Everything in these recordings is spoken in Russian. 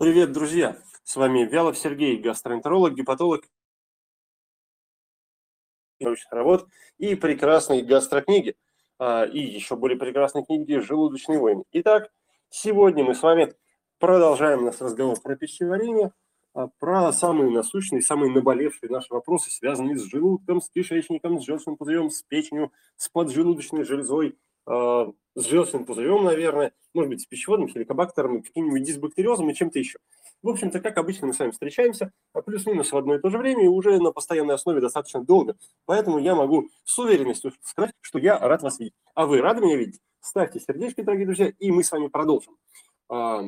Привет, друзья! С вами Вялов Сергей, гастроэнтеролог, гепатолог научных работ и прекрасные гастрокниги, а, и еще более прекрасные книги «Желудочные войны». Итак, сегодня мы с вами продолжаем наш разговор про пищеварение, а, про самые насущные, самые наболевшие наши вопросы, связанные с желудком, с кишечником, с желчным пузырем, с печенью, с поджелудочной железой, с желчным пузырем, наверное, может быть, с пищеводным хеликобактером, каким-нибудь дисбактериозом и чем-то еще. В общем-то, как обычно, мы с вами встречаемся а плюс-минус в одно и то же время и уже на постоянной основе достаточно долго. Поэтому я могу с уверенностью сказать, что я рад вас видеть. А вы рады меня видеть? Ставьте сердечки, дорогие друзья, и мы с вами продолжим. А,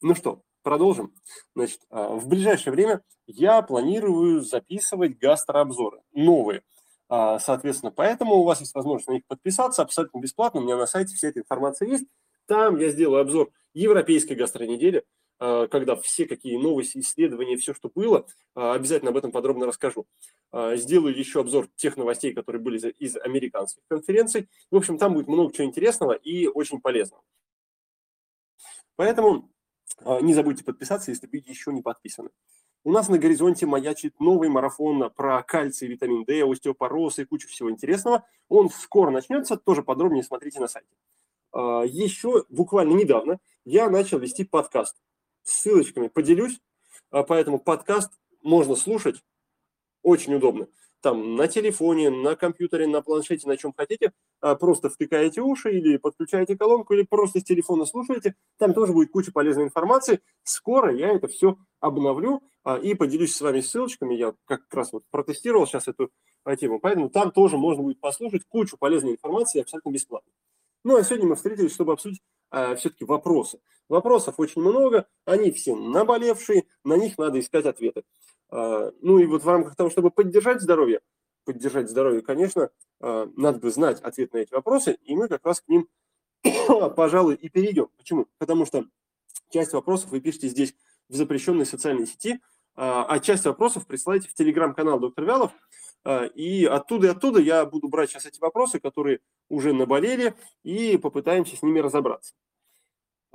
ну что, продолжим. Значит, а, в ближайшее время я планирую записывать гастрообзоры, новые. Соответственно, поэтому у вас есть возможность на них подписаться абсолютно бесплатно. У меня на сайте вся эта информация есть. Там я сделаю обзор европейской гастронедели, а, когда все какие новости, исследования, все, что было, а, обязательно об этом подробно расскажу. А, сделаю еще обзор тех новостей, которые были из американских конференций. В общем, там будет много чего интересного и очень полезного. Поэтому не забудьте подписаться, если вы еще не подписаны. У нас на горизонте маячит новый марафон про кальций, витамин D, остеопороз и кучу всего интересного. Он скоро начнется, тоже подробнее смотрите на сайте. Еще буквально недавно я начал вести подкаст ссылочками поделюсь, а поэтому подкаст можно слушать очень удобно. Там на телефоне, на компьютере, на планшете, на чем хотите, а просто втыкаете уши или подключаете колонку, или просто с телефона слушаете. Там тоже будет куча полезной информации. Скоро я это все обновлю а, и поделюсь с вами ссылочками. Я как раз вот протестировал сейчас эту тему, поэтому там тоже можно будет послушать кучу полезной информации абсолютно бесплатно. Ну а сегодня мы встретились, чтобы обсудить а, все-таки вопросы. Вопросов очень много, они все наболевшие, на них надо искать ответы. А, ну и вот в рамках того, чтобы поддержать здоровье, поддержать здоровье, конечно, а, надо бы знать ответ на эти вопросы, и мы как раз к ним, пожалуй, и перейдем. Почему? Потому что часть вопросов вы пишете здесь в запрещенной социальной сети, а, а часть вопросов присылайте в телеграм-канал доктор Вялов, и оттуда и оттуда я буду брать сейчас эти вопросы, которые уже наболели, и попытаемся с ними разобраться.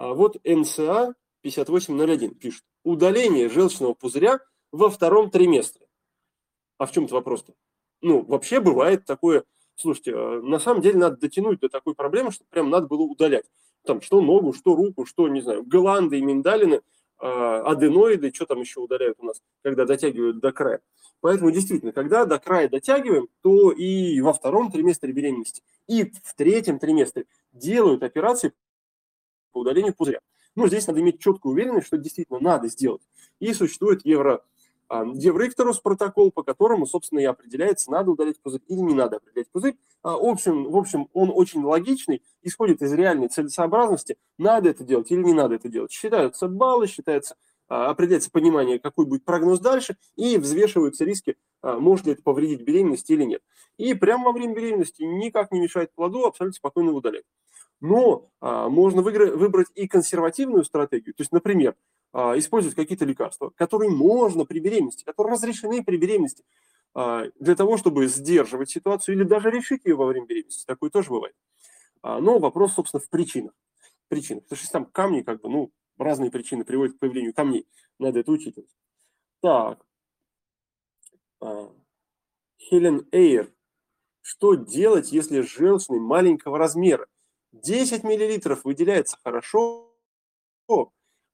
А вот НСА 5801 пишет. Удаление желчного пузыря во втором триместре. А в чем-то вопрос-то? Ну, вообще бывает такое, слушайте, а, на самом деле надо дотянуть до такой проблемы, что прям надо было удалять. Там что ногу, что руку, что, не знаю, гланды и миндалины, а, аденоиды, что там еще удаляют у нас, когда дотягивают до края. Поэтому действительно, когда до края дотягиваем, то и во втором триместре беременности, и в третьем триместре делают операции по удалению пузыря. Ну, здесь надо иметь четкую уверенность, что действительно надо сделать. И существует евро, а, Еврикторус протокол, по которому, собственно, и определяется, надо удалять пузырь или не надо определять пузырь. А, в, общем, в общем, он очень логичный, исходит из реальной целесообразности, надо это делать или не надо это делать. Считаются баллы, считается, а, определяется понимание, какой будет прогноз дальше, и взвешиваются риски, может ли это повредить беременность или нет. И прямо во время беременности никак не мешает плоду абсолютно спокойно удалять. Но а, можно выиграть, выбрать и консервативную стратегию. То есть, например, а, использовать какие-то лекарства, которые можно при беременности, которые разрешены при беременности, а, для того, чтобы сдерживать ситуацию или даже решить ее во время беременности. Такое тоже бывает. А, но вопрос, собственно, в причинах. Причинах. Потому что там камни, как бы, ну, разные причины приводят к появлению камней. Надо это учитывать. Так. А, Хелен Эйр. Что делать, если желчный маленького размера? 10 миллилитров выделяется хорошо.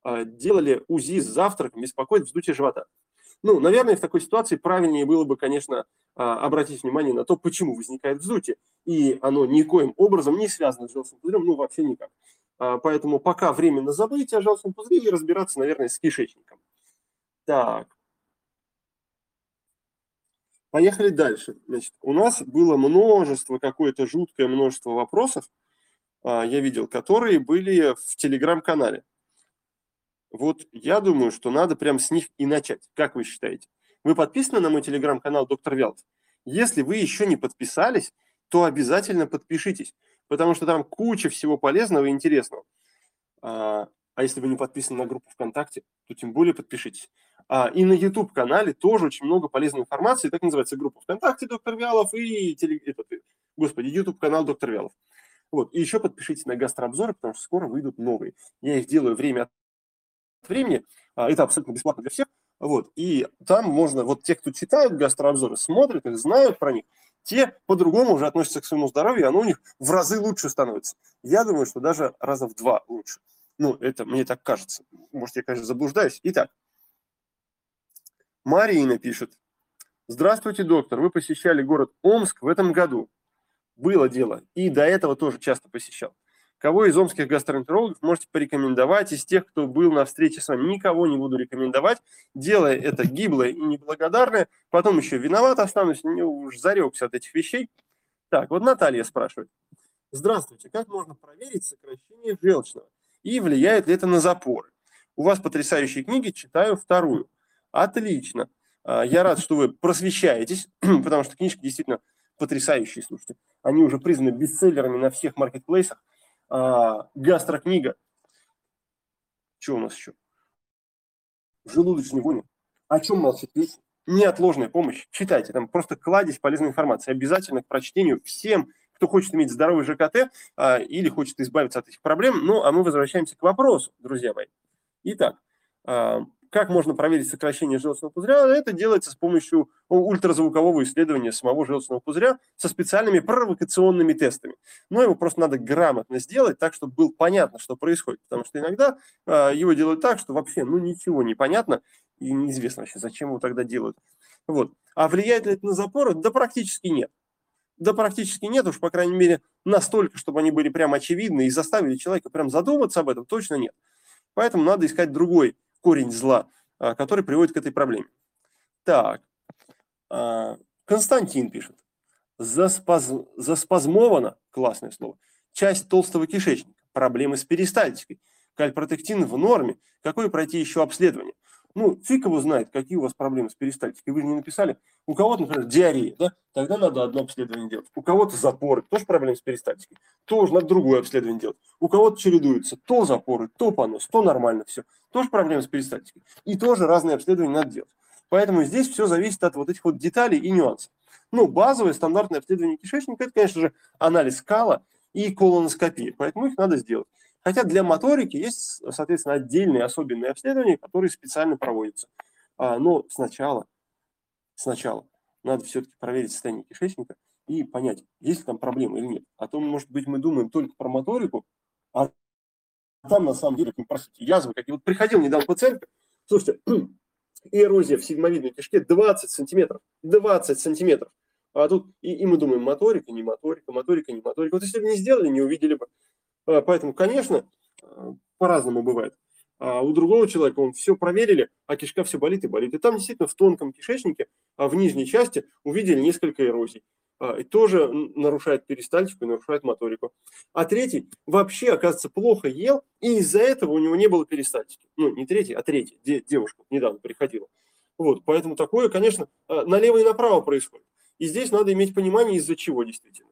А, делали УЗИ с завтраком, беспокоит вздутие живота. Ну, наверное, в такой ситуации правильнее было бы, конечно, а, обратить внимание на то, почему возникает вздутие. И оно никоим образом не связано с желчным пузырем, ну, вообще никак. А, поэтому пока временно забыть о желчном пузыре и разбираться, наверное, с кишечником. Так. Поехали дальше. Значит, у нас было множество, какое-то жуткое множество вопросов, я видел, которые были в телеграм-канале. Вот я думаю, что надо прям с них и начать. Как вы считаете? Вы подписаны на мой телеграм-канал «Доктор Вялт»? Если вы еще не подписались, то обязательно подпишитесь, потому что там куча всего полезного и интересного. А, а если вы не подписаны на группу ВКонтакте, то тем более подпишитесь. А, и на YouTube-канале тоже очень много полезной информации. Так называется группа ВКонтакте «Доктор Вялов» и теле... этот, господи, YouTube-канал «Доктор Вялов». Вот. И еще подпишитесь на гастрообзоры, потому что скоро выйдут новые. Я их делаю время от времени. А, это абсолютно бесплатно для всех. Вот. И там можно, вот те, кто читают гастрообзоры, смотрят их, знают про них, те по-другому уже относятся к своему здоровью, и оно у них в разы лучше становится. Я думаю, что даже раза в два лучше. Ну, это мне так кажется. Может, я, конечно, заблуждаюсь. Итак, Марина пишет. Здравствуйте, доктор. Вы посещали город Омск в этом году. Было дело. И до этого тоже часто посещал. Кого из омских гастроэнтерологов можете порекомендовать из тех, кто был на встрече с вами? Никого не буду рекомендовать, делая это гиблое и неблагодарное. Потом еще виноват останусь, не уж зарекся от этих вещей. Так, вот Наталья спрашивает. Здравствуйте, как можно проверить сокращение желчного? И влияет ли это на запоры? У вас потрясающие книги, читаю вторую. Отлично. А, я рад, что вы просвещаетесь, потому что книжки действительно потрясающие, слушайте. Они уже признаны бестселлерами на всех маркетплейсах а, гастрокнига. Что у нас еще? Желудочный вони. О чем молчит песня? Неотложная помощь. Читайте, там просто кладезь полезной информации. Обязательно к прочтению всем, кто хочет иметь здоровый ЖКТ а, или хочет избавиться от этих проблем. Ну, а мы возвращаемся к вопросу, друзья мои. Итак, а, как можно проверить сокращение желчного пузыря? Это делается с помощью ультразвукового исследования самого желчного пузыря со специальными провокационными тестами. Но его просто надо грамотно сделать так, чтобы было понятно, что происходит. Потому что иногда э, его делают так, что вообще ну, ничего не понятно и неизвестно вообще, зачем его тогда делают. Вот. А влияет ли это на запоры? Да практически нет. Да практически нет, уж по крайней мере настолько, чтобы они были прям очевидны и заставили человека прям задуматься об этом, точно нет. Поэтому надо искать другой корень зла, а, который приводит к этой проблеме. Так, а, Константин пишет. Заспаз... Заспазмована, классное слово, часть толстого кишечника, проблемы с перистальтикой. Кальпротектин в норме. Какое пройти еще обследование? Ну, фиг его знает, какие у вас проблемы с перистальтикой. Вы же не написали. У кого-то, например, диарея, да? Тогда надо одно обследование делать. У кого-то запоры, тоже проблемы с перистальтикой. Тоже надо другое обследование делать. У кого-то чередуется то запоры, то понос, то нормально все. Тоже проблемы с перистальтикой. И тоже разные обследования надо делать. Поэтому здесь все зависит от вот этих вот деталей и нюансов. Ну, базовое стандартное обследование кишечника – это, конечно же, анализ кала и колоноскопия. Поэтому их надо сделать. Хотя для моторики есть, соответственно, отдельные особенные обследования, которые специально проводятся. А, но сначала, сначала надо все-таки проверить состояние кишечника и понять, есть ли там проблемы или нет. А то, может быть, мы думаем только про моторику, а там на самом деле, простите, язвы какие. Вот приходил недавно пациент, слушайте, эрозия в седьмовидной кишке 20 сантиметров, 20 сантиметров. А тут и, и мы думаем, моторика, не моторика, моторика, не моторика. Вот если бы не сделали, не увидели бы. А, поэтому, конечно, а, по-разному бывает. А у другого человека он все проверили, а кишка все болит и болит. И там действительно в тонком кишечнике, а в нижней части увидели несколько эрозий. И тоже нарушает перистальтику и нарушает моторику. А третий вообще, оказывается, плохо ел, и из-за этого у него не было перистальтики. Ну, не третий, а третий. Девушка недавно приходила. Вот, поэтому такое, конечно, налево и направо происходит. И здесь надо иметь понимание, из-за чего действительно.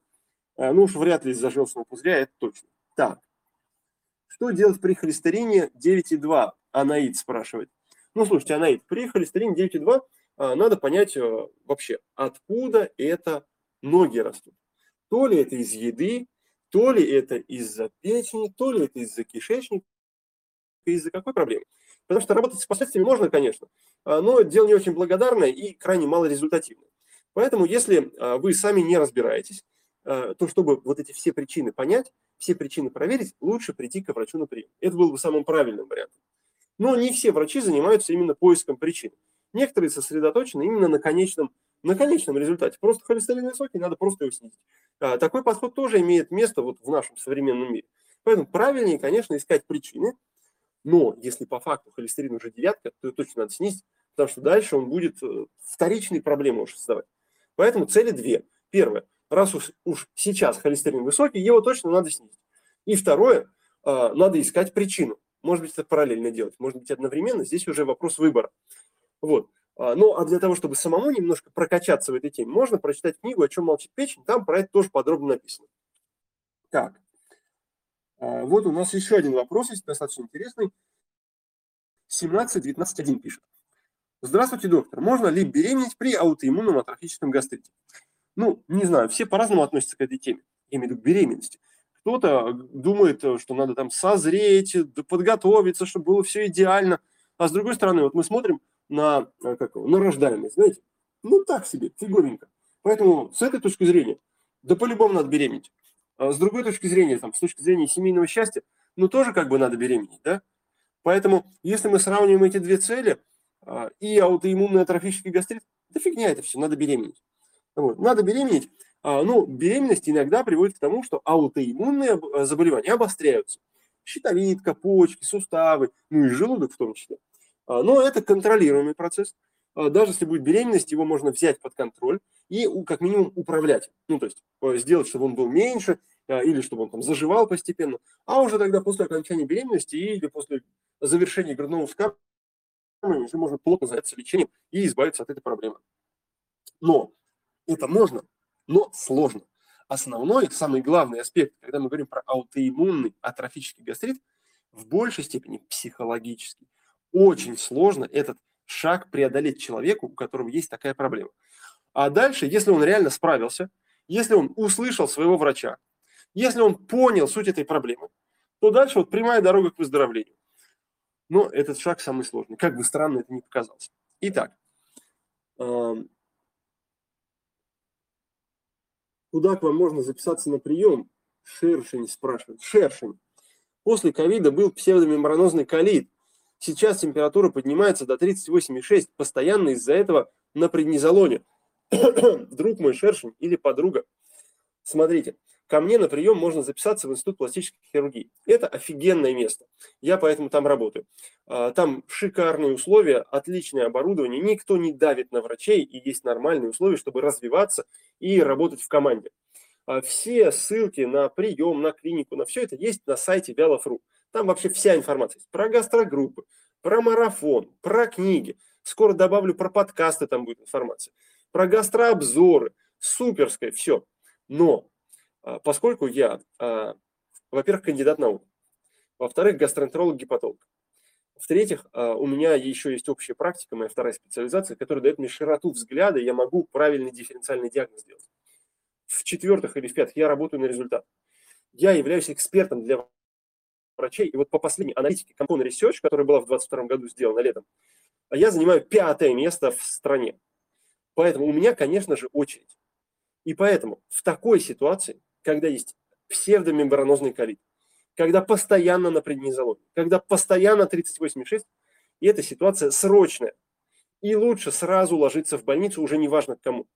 Ну уж вряд ли из-за желчного пузыря, это точно. Так, что делать при холестерине 9,2? Анаид спрашивает. Ну, слушайте, Анаид, при холестерине 9,2 а, надо понять а, вообще, откуда это ноги растут. То ли это из еды, то ли это из-за печени, то ли это из-за кишечника, из-за какой проблемы. Потому что работать с последствиями можно, конечно, а, но дело не очень благодарное и крайне малорезультативное. Поэтому, если вы сами не разбираетесь, то чтобы вот эти все причины понять, все причины проверить, лучше прийти к врачу на прием. Это был бы самым правильным вариантом. Но не все врачи занимаются именно поиском причин. Некоторые сосредоточены именно на конечном, на конечном результате. Просто холестерин высокий, надо просто его снизить. А, такой подход тоже имеет место вот в нашем современном мире. Поэтому правильнее, конечно, искать причины, но если по факту холестерин уже девятка, то точно надо снизить, потому что дальше он будет э, вторичные проблемы уже создавать. Поэтому цели две. Первое раз уж, уж сейчас холестерин высокий, его точно надо снизить. И второе, а, надо искать причину. Может быть, это параллельно делать, может быть, одновременно. Здесь уже вопрос выбора. Вот. А, ну, а для того, чтобы самому немножко прокачаться в этой теме, можно прочитать книгу «О чем молчит печень», там про это тоже подробно написано. Так, а, вот у нас еще один вопрос есть, достаточно интересный. 17.19.1 пишет. Здравствуйте, доктор. Можно ли беременеть при аутоиммунном атрофическом гастрите? Ну, не знаю, все по-разному относятся к этой теме. Я имею в виду к беременности. Кто-то думает, что надо там созреть, подготовиться, чтобы было все идеально. А с другой стороны, вот мы смотрим на, э, как, на рождаемость, знаете, ну так себе, фиговенько. Поэтому с этой точки зрения, да по-любому надо беременеть. А с другой точки зрения, там, с точки зрения семейного счастья, ну тоже как бы надо беременеть, да? Поэтому, если мы сравниваем эти две цели, а, и аутоиммунный атрофический гастрит, да фигня это все, надо беременеть. Вот. Надо беременеть, а, ну, беременность иногда приводит к тому, что аутоиммунные э, заболевания обостряются. Щитовидка, почки, суставы, ну и желудок в том числе. А, но это контролируемый процесс. Даже если будет беременность, его можно взять под контроль и как минимум управлять. Ну, то есть э, сделать, чтобы он был меньше, или чтобы он там заживал постепенно. А уже тогда после окончания беременности или после завершения грудного вскармливания уже можно плотно заняться лечением и избавиться от этой проблемы. Но это можно, но сложно. Основной, самый главный аспект, когда мы говорим про аутоиммунный атрофический гастрит, в большей степени психологический. Очень сложно этот шаг преодолеть человеку, у которого есть такая проблема. А дальше, если он реально справился, если он услышал своего врача, если он понял суть этой проблемы, то дальше вот прямая дорога к выздоровлению. Но этот шаг самый сложный, как бы странно это ни показалось. Итак, куда к вам можно записаться на прием? Шершень спрашивает. Шершень. После ковида был псевдомембранозный колит. Сейчас температура поднимается до 38,6. Постоянно из-за этого на преднизолоне. Друг мой шершень или подруга. Смотрите, ко мне на прием можно записаться в Институт пластической хирургии. Это офигенное место. Я поэтому там работаю. А, там шикарные условия, отличное оборудование, никто не давит на врачей и есть нормальные условия, чтобы развиваться и работать в команде. А, все ссылки на прием, на клинику, на все это есть на сайте Вялов.ру. Там вообще вся информация есть про гастрогруппы, про марафон, про книги. Скоро добавлю про подкасты, там будет информация. Про гастрообзоры. Суперское все. Но поскольку я, а, во-первых, кандидат наук, во-вторых, гастроэнтеролог-гепатолог, в-третьих, а, у меня еще есть общая практика, моя вторая специализация, которая дает мне широту взгляда, я могу правильный дифференциальный диагноз сделать. В-четвертых или в-пятых, я работаю на результат. Я являюсь экспертом для врачей, и вот по последней аналитике Compone Research, которая была в 2022 году сделана летом, я занимаю пятое место в стране. Поэтому у меня, конечно же, очередь. И поэтому в такой ситуации когда есть псевдомембранозный колит, когда постоянно на преднизолоне, когда постоянно 38,6, и эта ситуация срочная. И лучше сразу ложиться в больницу, уже не важно к кому.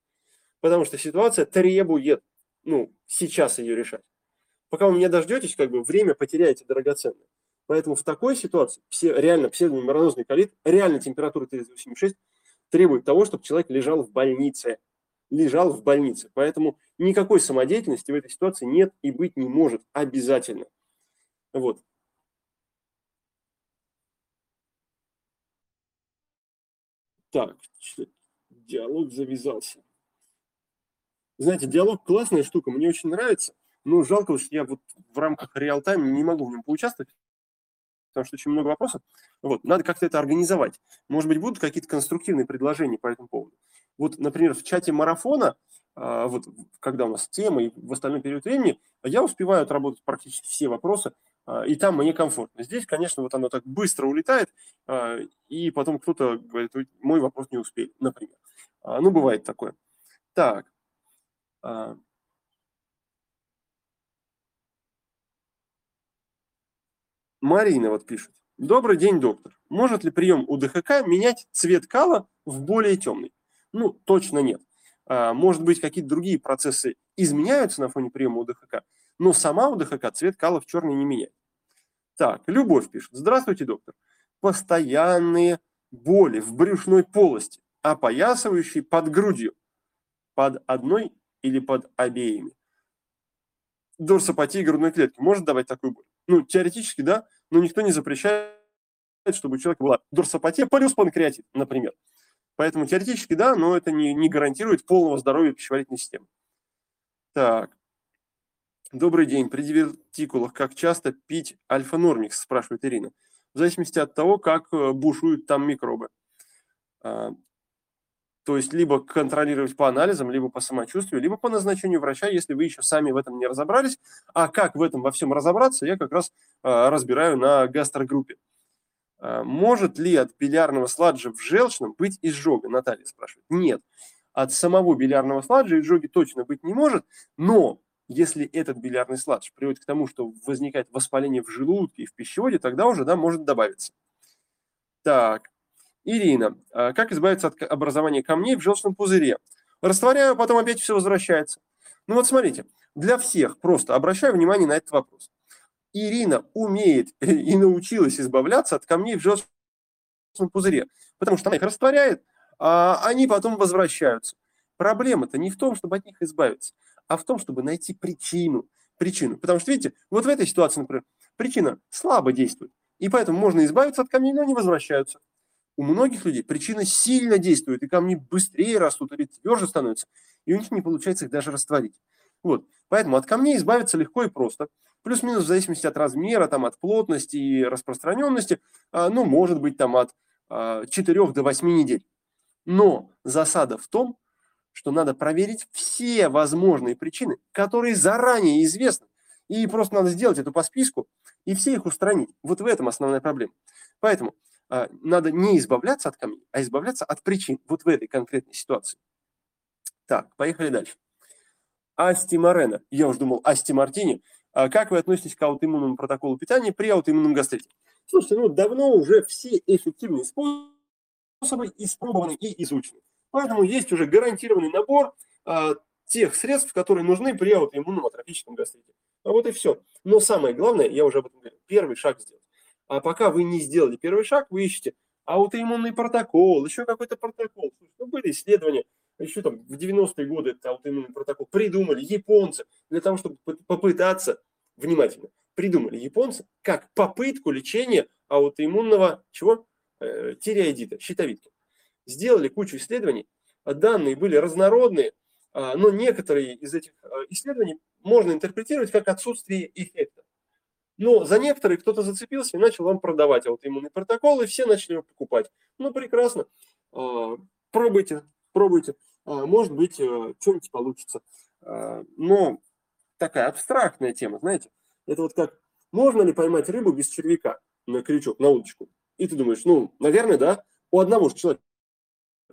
Потому что ситуация требует, ну, сейчас ее решать. Пока вы меня дождетесь, как бы время потеряете драгоценное. Поэтому в такой ситуации все, реально псевдомембранозный колит, реально температура 38,6 требует того, чтобы человек лежал в больнице лежал в больнице. Поэтому никакой самодеятельности в этой ситуации нет и быть не может обязательно. Вот. Так, диалог завязался. Знаете, диалог классная штука, мне очень нравится, но жалко, что я вот в рамках реал-тайма не могу в нем поучаствовать, потому что очень много вопросов. Вот, надо как-то это организовать. Может быть, будут какие-то конструктивные предложения по этому поводу. Вот, например, в чате марафона, а, вот когда у нас тема и в остальной период времени, я успеваю отработать практически все вопросы, а, и там мне комфортно. Здесь, конечно, вот оно так быстро улетает, а, и потом кто-то говорит, мой вопрос не успели, например. Ну, бывает такое. Так. Марина вот пишет. Добрый день, доктор. Может ли прием УДХК менять цвет кала в более темный? Ну, точно нет. А, может быть, какие-то другие процессы изменяются на фоне приема УДХК, но сама УДХК цвет кала в черный не меняет. Так, Любовь пишет. Здравствуйте, доктор. Постоянные боли в брюшной полости, опоясывающей под грудью. Под одной или под обеими. Дорсопатия грудной клетки может давать такую боль? Ну, теоретически, да, но никто не запрещает, чтобы у человека была дорсопатия плюс панкреатит, например. Поэтому теоретически да, но это не, не гарантирует полного здоровья пищеварительной системы. Так. Добрый день. При дивертикулах как часто пить альфа-нормикс, спрашивает Ирина. В зависимости от того, как э, бушуют там микробы. А, То есть либо контролировать по анализам, либо по самочувствию, либо по назначению врача, если вы еще сами в этом не разобрались. А как в этом во всем разобраться, я как раз э, разбираю на гастрогруппе. Э, может ли от билярного сладжа в желчном быть изжога? Наталья спрашивает. Нет. От самого билярного сладжа изжоги точно быть не может, но если этот билярный сладж приводит к тому, что возникает воспаление в желудке и в пищеводе, тогда уже да, может добавиться. Так, Ирина, а как избавиться от образования камней в желчном пузыре? Растворяю, потом опять все возвращается. Ну вот смотрите, для всех просто обращаю внимание на этот вопрос. Ирина умеет и научилась избавляться от камней в желчном пузыре, потому что она их растворяет, а они потом возвращаются. Проблема-то не в том, чтобы от них избавиться, а в том, чтобы найти причину. Причину. Потому что, видите, вот в этой ситуации, например, причина слабо действует. И поэтому можно избавиться от камней, но они возвращаются. У многих людей причина сильно действует, и камни быстрее растут или тверже становятся, и у них не получается их даже растворить. Вот. Поэтому от камней избавиться легко и просто. Плюс-минус в зависимости от размера, там, от плотности и распространенности, а, ну, может быть, там, от 4 а, до 8 недель. Но засада в том, что надо проверить все возможные причины, которые заранее известны, и просто надо сделать эту по списку и все их устранить. Вот в этом основная проблема. Поэтому а, надо не избавляться от камней, а избавляться от причин вот в этой конкретной ситуации. Так, поехали дальше. Асти Морено. Я уже думал, Асти Мартини. А как вы относитесь к аутоиммунному протоколу питания при аутоиммунном гастрите? Слушайте, ну давно уже все эффективные способы испробованы и изучены. Поэтому есть уже гарантированный набор а, тех средств, которые нужны при аутоиммунном атрофическом гастрите. А вот и все. Но самое главное, я уже об этом говорил, первый шаг сделать. А пока вы не сделали первый шаг, вы ищете аутоиммунный протокол, еще какой-то протокол. Ну, были исследования, еще там в 90-е годы этот аутоиммунный протокол придумали японцы для того, чтобы попытаться, внимательно, придумали японцы как попытку лечения аутоиммунного чего? Э, тиреоидита, щитовидки. Сделали кучу исследований, данные были разнородные, а, но некоторые из этих э, исследований можно интерпретировать как отсутствие эффекта. Но за некоторые кто-то зацепился и начал вам продавать аутоиммунный протокол, и все начали его покупать. Ну, прекрасно. А, пробуйте, пробуйте. А, может быть, э, что-нибудь получится. А, но такая абстрактная тема, знаете. Это вот как, можно ли поймать рыбу без червяка на крючок, на удочку? И ты думаешь, ну, наверное, да. У одного же человека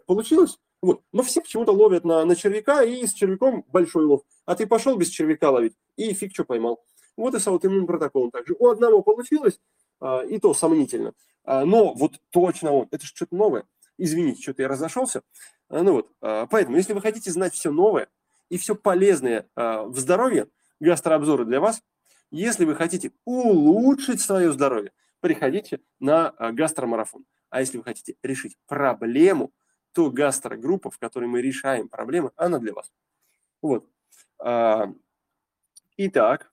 получилось, вот. Но все почему-то ловят на, на червяка, и с червяком большой лов. А ты пошел без червяка ловить, и фиг что поймал. Вот и с аутоиммунным протоколом также. У одного получилось, а, и то сомнительно. Но вот точно он, это же что-то новое. Извините, что-то я разошелся. А, ну вот, поэтому, если вы хотите знать все новое и все полезное в здоровье, гастрообзоры для вас, если вы хотите улучшить свое здоровье, приходите на гастромарафон. А если вы хотите решить проблему, то гастрогруппа, в которой мы решаем проблемы, она для вас. Вот. Итак,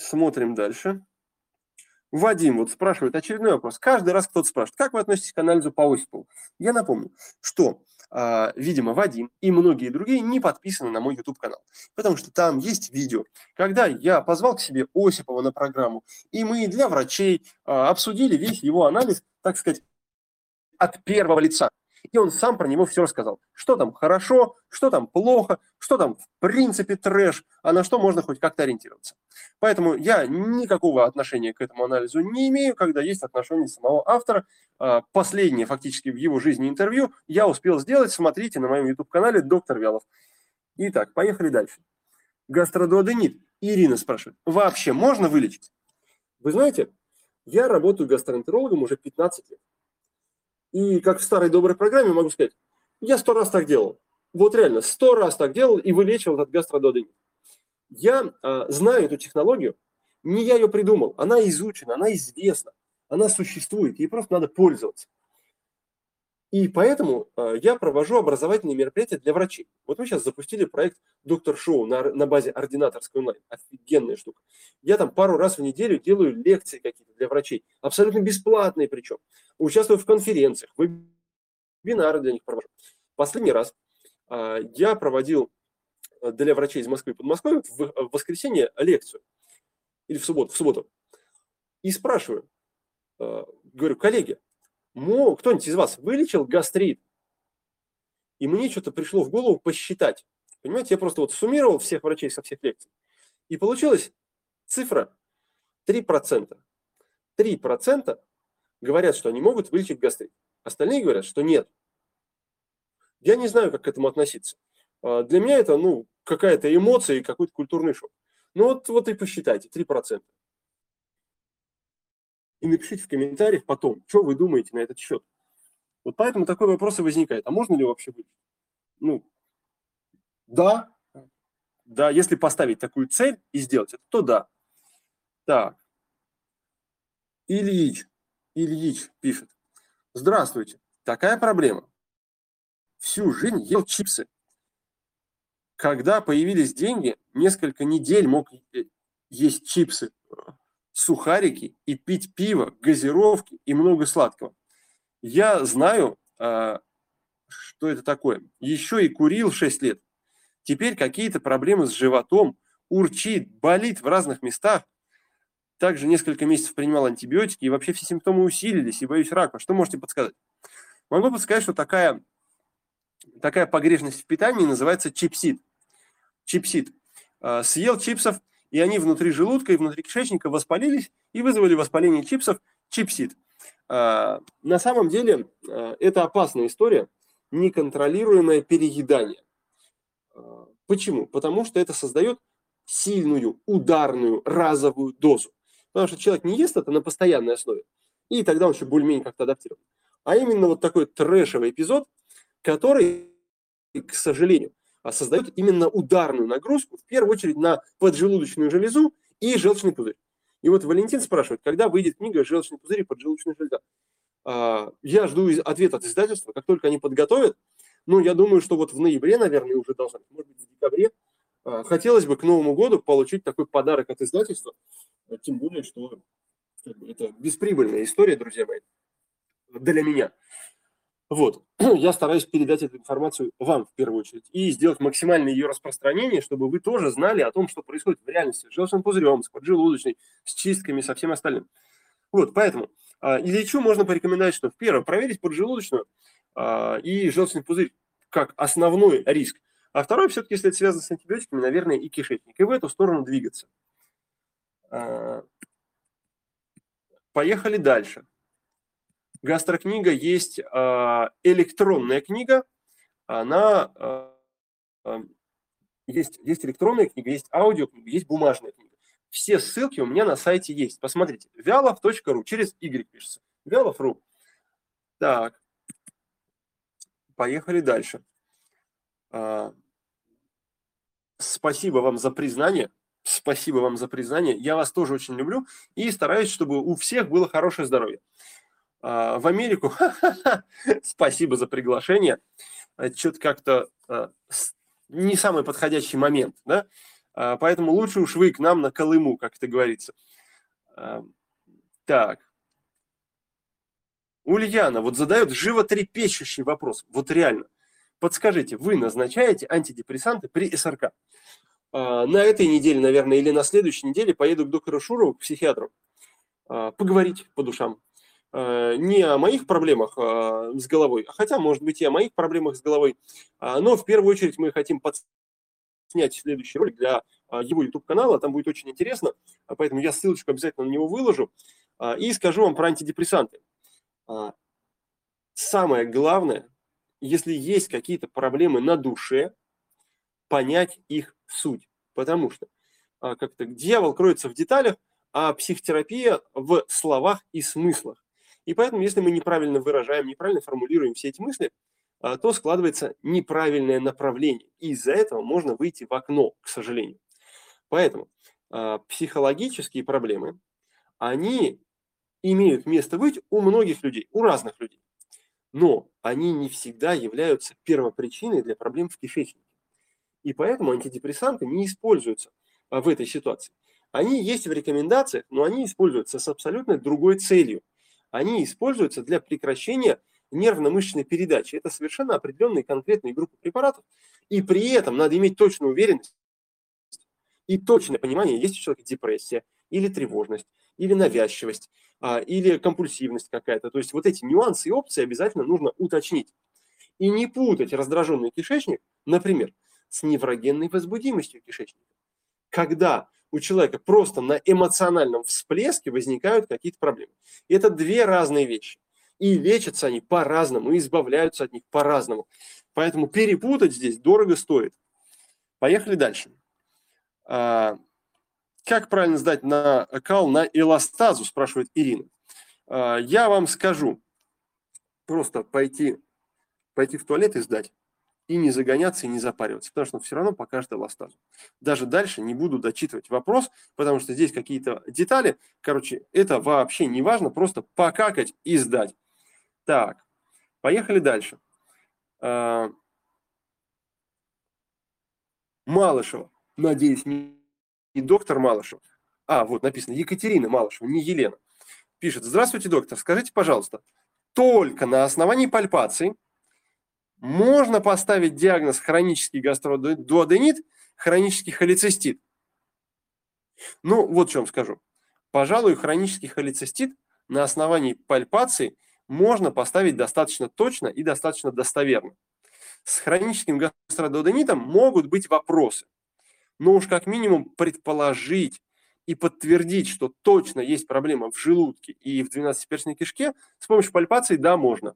Смотрим дальше. Вадим вот спрашивает очередной вопрос. Каждый раз кто-то спрашивает, как вы относитесь к анализу по Осипову? Я напомню, что, э, видимо, Вадим и многие другие не подписаны на мой YouTube-канал, потому что там есть видео, когда я позвал к себе Осипова на программу, и мы для врачей э, обсудили весь его анализ, так сказать, от первого лица и он сам про него все рассказал. Что там хорошо, что там плохо, что там в принципе трэш, а на что можно хоть как-то ориентироваться. Поэтому я никакого отношения к этому анализу не имею, когда есть отношение самого автора. А, последнее фактически в его жизни интервью я успел сделать. Смотрите на моем YouTube-канале «Доктор Вялов». Итак, поехали дальше. Гастродуоденит. Ирина спрашивает, вообще можно вылечить? Вы знаете, я работаю гастроэнтерологом уже 15 лет. И как в старой доброй программе могу сказать, я сто раз так делал. Вот реально, сто раз так делал и вылечивал этот гастрододенит. Я э, знаю эту технологию, не я ее придумал, она изучена, она известна, она существует, ей просто надо пользоваться. И поэтому э, я провожу образовательные мероприятия для врачей. Вот мы сейчас запустили проект «Доктор Шоу» на, на базе ординаторской онлайн. Офигенная штука. Я там пару раз в неделю делаю лекции какие-то для врачей. Абсолютно бесплатные причем. Участвую в конференциях, вебинары для них провожу. Последний раз э, я проводил для врачей из Москвы и Подмосковья в, воскресенье лекцию. Или в субботу. В субботу. И спрашиваю, говорю, коллеги, кто-нибудь из вас вылечил гастрит? И мне что-то пришло в голову посчитать. Понимаете, я просто вот суммировал всех врачей со всех лекций. И получилась цифра 3%. 3% говорят, что они могут вылечить гастрит. Остальные говорят, что нет. Я не знаю, как к этому относиться. А, для меня это ну, какая-то эмоция и какой-то культурный шок. Ну вот, вот и посчитайте, 3%. И напишите в комментариях потом, что вы думаете на этот счет. Вот поэтому такой вопрос и возникает. А можно ли вообще вылечить? Ну, да, да, если поставить такую цель и сделать это, то да. Так. Ильич, Ильич пишет. Здравствуйте. Такая проблема. Всю жизнь ел чипсы. Когда появились деньги, несколько недель мог есть чипсы, сухарики и пить пиво, газировки и много сладкого. Я знаю, а, что это такое. Еще и курил 6 лет. Теперь какие-то проблемы с животом, урчит, болит в разных местах. Также несколько месяцев принимал антибиотики, и вообще все симптомы усилились, и боюсь рака. Что можете подсказать? Могу подсказать, что такая, такая погрешность в питании называется чипсид. Чипсид. А, съел чипсов, и они внутри желудка и внутри кишечника воспалились и вызвали воспаление чипсов чипсид. А, на самом деле а, это опасная история, неконтролируемое переедание. Почему? Потому что это создает сильную, ударную, разовую дозу. Потому что человек не ест это на постоянной основе, и тогда он еще более-менее как-то адаптирован. А именно вот такой трэшевый эпизод, который, к сожалению, создает именно ударную нагрузку, в первую очередь на поджелудочную железу и желчный пузырь. И вот Валентин спрашивает, когда выйдет книга «Желчный пузырь и поджелудочная железа». А, я жду ответ от издательства, как только они подготовят, ну, я думаю, что вот в ноябре, наверное, уже должно быть, может быть, в декабре. А, хотелось бы к Новому году получить такой подарок от издательства, а, тем более, что это бесприбыльная история, друзья мои, для меня. Вот. Я стараюсь передать эту информацию вам в первую очередь и сделать максимальное ее распространение, чтобы вы тоже знали о том, что происходит в реальности с желчным пузырем, с поджелудочной, с чистками, со всем остальным. Вот, поэтому а, Ильичу можно порекомендовать, что в первом проверить поджелудочную, а, и желчный пузырь как основной риск. А второй, все-таки, если это связано с антибиотиками, наверное, и кишечник. И в эту сторону двигаться. А, поехали дальше. Гастрокнига есть а, электронная книга. Она есть, есть электронная книга, есть аудиокнига, есть бумажная книга. Все ссылки у меня на сайте есть. Посмотрите. Вялов.ру. Через Y пишется. Вялов.ру. Так. Поехали дальше. А, спасибо вам за признание. Спасибо вам за признание. Я вас тоже очень люблю и стараюсь, чтобы у всех было хорошее здоровье. А, в Америку спасибо за приглашение. Что-то как-то а, не самый подходящий момент, да? Поэтому лучше уж вы к нам на Колыму, как это говорится. Так. Ульяна вот задает животрепещущий вопрос. Вот реально. Подскажите, вы назначаете антидепрессанты при СРК? А, на этой неделе, наверное, или на следующей неделе поеду к доктору Шурову, к психиатру, а, поговорить по душам. А, не о моих проблемах с головой, хотя, может быть, и о моих проблемах с головой, но в первую очередь мы хотим снять следующий ролик для его YouTube-канала, там будет очень интересно, поэтому я ссылочку обязательно на него выложу и скажу вам про антидепрессанты. А, самое главное, если есть какие-то проблемы на душе, понять их суть. Потому что а, как-то дьявол кроется в деталях, а психотерапия в словах и смыслах. И поэтому, если мы неправильно выражаем, неправильно формулируем все эти мысли, а, то складывается неправильное направление. И из-за этого можно выйти в окно, к сожалению. Поэтому психологические проблемы, они имеют место быть у многих людей, у разных людей. Но они не всегда являются первопричиной для проблем в кишечнике. И поэтому антидепрессанты не используются а, в этой ситуации. Они есть в рекомендациях, но они используются с абсолютно другой целью. Они используются для прекращения нервно-мышечной передачи. Это совершенно определенные конкретные группы препаратов. И при этом надо иметь точную уверенность и точное понимание, есть у человека депрессия или тревожность, или навязчивость, а, или компульсивность какая-то. То есть вот эти нюансы и опции обязательно нужно уточнить. И не путать раздраженный кишечник, например, с неврогенной возбудимостью кишечника. Когда у человека просто на эмоциональном всплеске возникают какие-то проблемы. Это две разные вещи. И лечатся они по-разному, и избавляются от них по-разному. Поэтому перепутать здесь дорого стоит. Поехали дальше. А, как правильно сдать на кал на эластазу, спрашивает Ирина. А, я вам скажу. Просто пойти, пойти в туалет и сдать и не загоняться и не запариваться, потому что он все равно покажет эластазу. Даже дальше не буду дочитывать вопрос, потому что здесь какие-то детали. Короче, это вообще не важно, просто покакать и сдать. Так, поехали дальше. А, Малышева, надеюсь, не доктор Малышева. А, вот написано Екатерина Малышева, не Елена. Пишет, здравствуйте, доктор, скажите, пожалуйста, только на основании пальпации – можно поставить диагноз хронический гастродуоденит, хронический холецистит. Ну, вот в чем скажу. Пожалуй, хронический холецистит на основании пальпации можно поставить достаточно точно и достаточно достоверно. С хроническим гастродуоденитом могут быть вопросы. Но уж как минимум предположить и подтвердить, что точно есть проблема в желудке и в 12-перстной кишке, с помощью пальпации, да, можно.